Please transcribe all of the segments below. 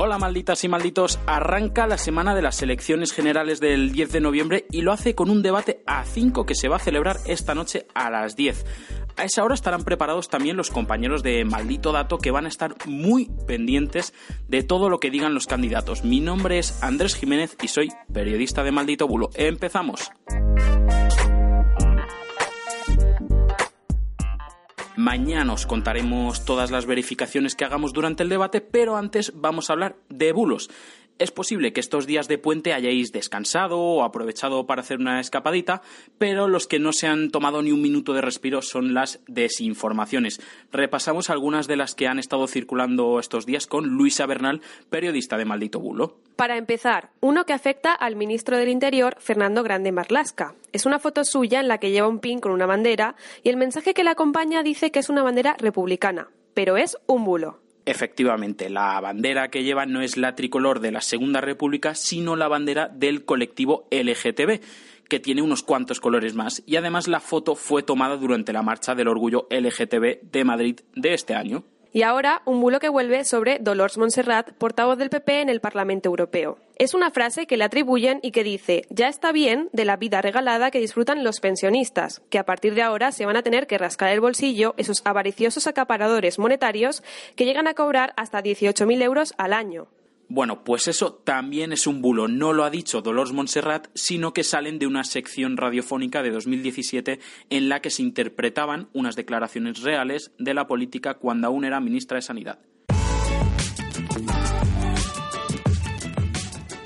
Hola malditas y malditos, arranca la semana de las elecciones generales del 10 de noviembre y lo hace con un debate a 5 que se va a celebrar esta noche a las 10. A esa hora estarán preparados también los compañeros de Maldito Dato que van a estar muy pendientes de todo lo que digan los candidatos. Mi nombre es Andrés Jiménez y soy periodista de Maldito Bulo. Empezamos. Mañana os contaremos todas las verificaciones que hagamos durante el debate, pero antes vamos a hablar de bulos. Es posible que estos días de puente hayáis descansado o aprovechado para hacer una escapadita, pero los que no se han tomado ni un minuto de respiro son las desinformaciones. Repasamos algunas de las que han estado circulando estos días con Luisa Bernal, periodista de Maldito Bulo. Para empezar, uno que afecta al ministro del Interior, Fernando Grande Marlasca. Es una foto suya en la que lleva un pin con una bandera y el mensaje que la acompaña dice que es una bandera republicana, pero es un bulo. Efectivamente, la bandera que lleva no es la tricolor de la Segunda República, sino la bandera del colectivo LGTB, que tiene unos cuantos colores más. Y además la foto fue tomada durante la marcha del orgullo LGTB de Madrid de este año. Y ahora un bulo que vuelve sobre Dolores Montserrat, portavoz del PP en el Parlamento Europeo. Es una frase que le atribuyen y que dice, ya está bien de la vida regalada que disfrutan los pensionistas, que a partir de ahora se van a tener que rascar el bolsillo esos avariciosos acaparadores monetarios que llegan a cobrar hasta 18.000 euros al año. Bueno, pues eso también es un bulo. No lo ha dicho Dolores Montserrat, sino que salen de una sección radiofónica de 2017 en la que se interpretaban unas declaraciones reales de la política cuando aún era ministra de Sanidad.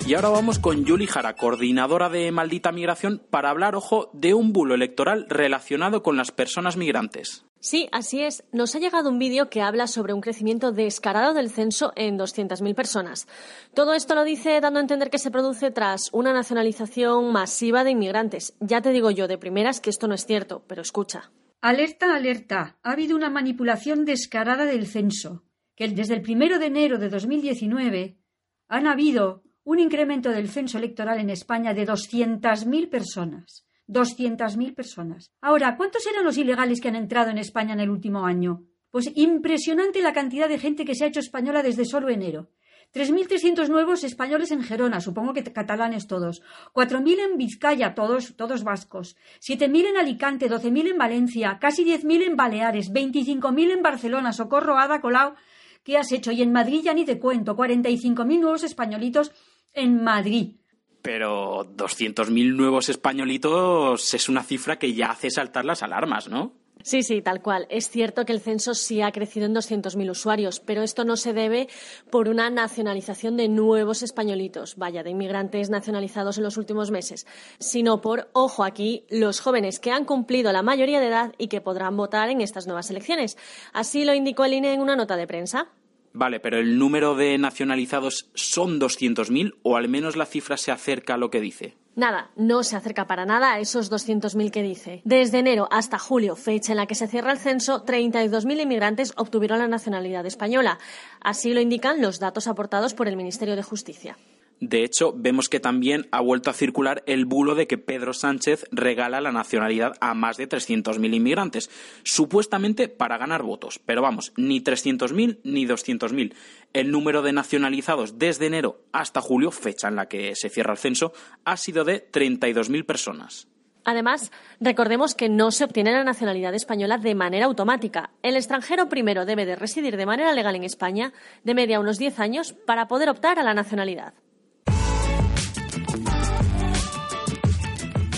Y ahora vamos con Yuli Jara, coordinadora de Maldita Migración, para hablar, ojo, de un bulo electoral relacionado con las personas migrantes. Sí, así es. Nos ha llegado un vídeo que habla sobre un crecimiento descarado del censo en 200.000 personas. Todo esto lo dice dando a entender que se produce tras una nacionalización masiva de inmigrantes. Ya te digo yo de primeras que esto no es cierto, pero escucha. Alerta, alerta. Ha habido una manipulación descarada del censo, que desde el primero de enero de 2019 han habido un incremento del censo electoral en España de 200.000 personas. 200.000 personas. Ahora, ¿cuántos eran los ilegales que han entrado en España en el último año? Pues impresionante la cantidad de gente que se ha hecho española desde solo enero. 3.300 nuevos españoles en Gerona, supongo que catalanes todos. 4.000 en Vizcaya, todos, todos vascos. 7.000 en Alicante, 12.000 en Valencia, casi 10.000 en Baleares, 25.000 en Barcelona, Socorro, Ada, Colau. ¿Qué has hecho? Y en Madrid ya ni te cuento, 45.000 nuevos españolitos en Madrid. Pero 200.000 nuevos españolitos es una cifra que ya hace saltar las alarmas, ¿no? Sí, sí, tal cual. Es cierto que el censo sí ha crecido en 200.000 usuarios, pero esto no se debe por una nacionalización de nuevos españolitos, vaya, de inmigrantes nacionalizados en los últimos meses, sino por, ojo aquí, los jóvenes que han cumplido la mayoría de edad y que podrán votar en estas nuevas elecciones. Así lo indicó el INE en una nota de prensa. Vale, pero el número de nacionalizados son 200.000 o al menos la cifra se acerca a lo que dice. Nada, no se acerca para nada a esos 200.000 que dice. Desde enero hasta julio, fecha en la que se cierra el censo, 32.000 inmigrantes obtuvieron la nacionalidad española. Así lo indican los datos aportados por el Ministerio de Justicia. De hecho, vemos que también ha vuelto a circular el bulo de que Pedro Sánchez regala la nacionalidad a más de 300.000 inmigrantes, supuestamente para ganar votos. Pero vamos, ni 300.000 ni 200.000. El número de nacionalizados desde enero hasta julio, fecha en la que se cierra el censo, ha sido de 32.000 personas. Además, recordemos que no se obtiene la nacionalidad española de manera automática. El extranjero primero debe de residir de manera legal en España de media unos 10 años para poder optar a la nacionalidad.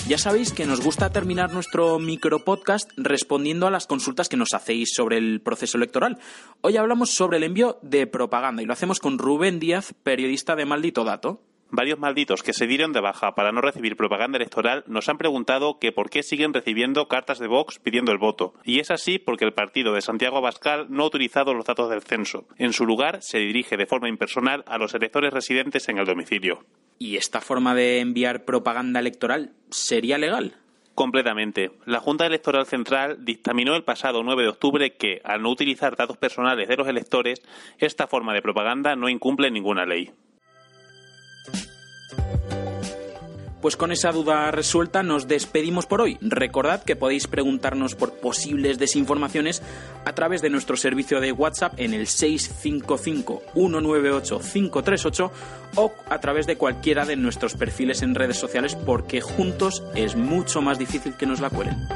Ya sabéis que nos gusta terminar nuestro micropodcast respondiendo a las consultas que nos hacéis sobre el proceso electoral. Hoy hablamos sobre el envío de propaganda y lo hacemos con Rubén Díaz, periodista de Maldito Dato. Varios malditos que se dieron de baja para no recibir propaganda electoral nos han preguntado que por qué siguen recibiendo cartas de Vox pidiendo el voto. Y es así porque el partido de Santiago Abascal no ha utilizado los datos del censo. En su lugar, se dirige de forma impersonal a los electores residentes en el domicilio. ¿Y esta forma de enviar propaganda electoral sería legal? Completamente. La Junta Electoral Central dictaminó el pasado 9 de octubre que, al no utilizar datos personales de los electores, esta forma de propaganda no incumple ninguna ley. Pues con esa duda resuelta nos despedimos por hoy. Recordad que podéis preguntarnos por posibles desinformaciones a través de nuestro servicio de WhatsApp en el 655-198-538 o a través de cualquiera de nuestros perfiles en redes sociales porque juntos es mucho más difícil que nos la cuelen.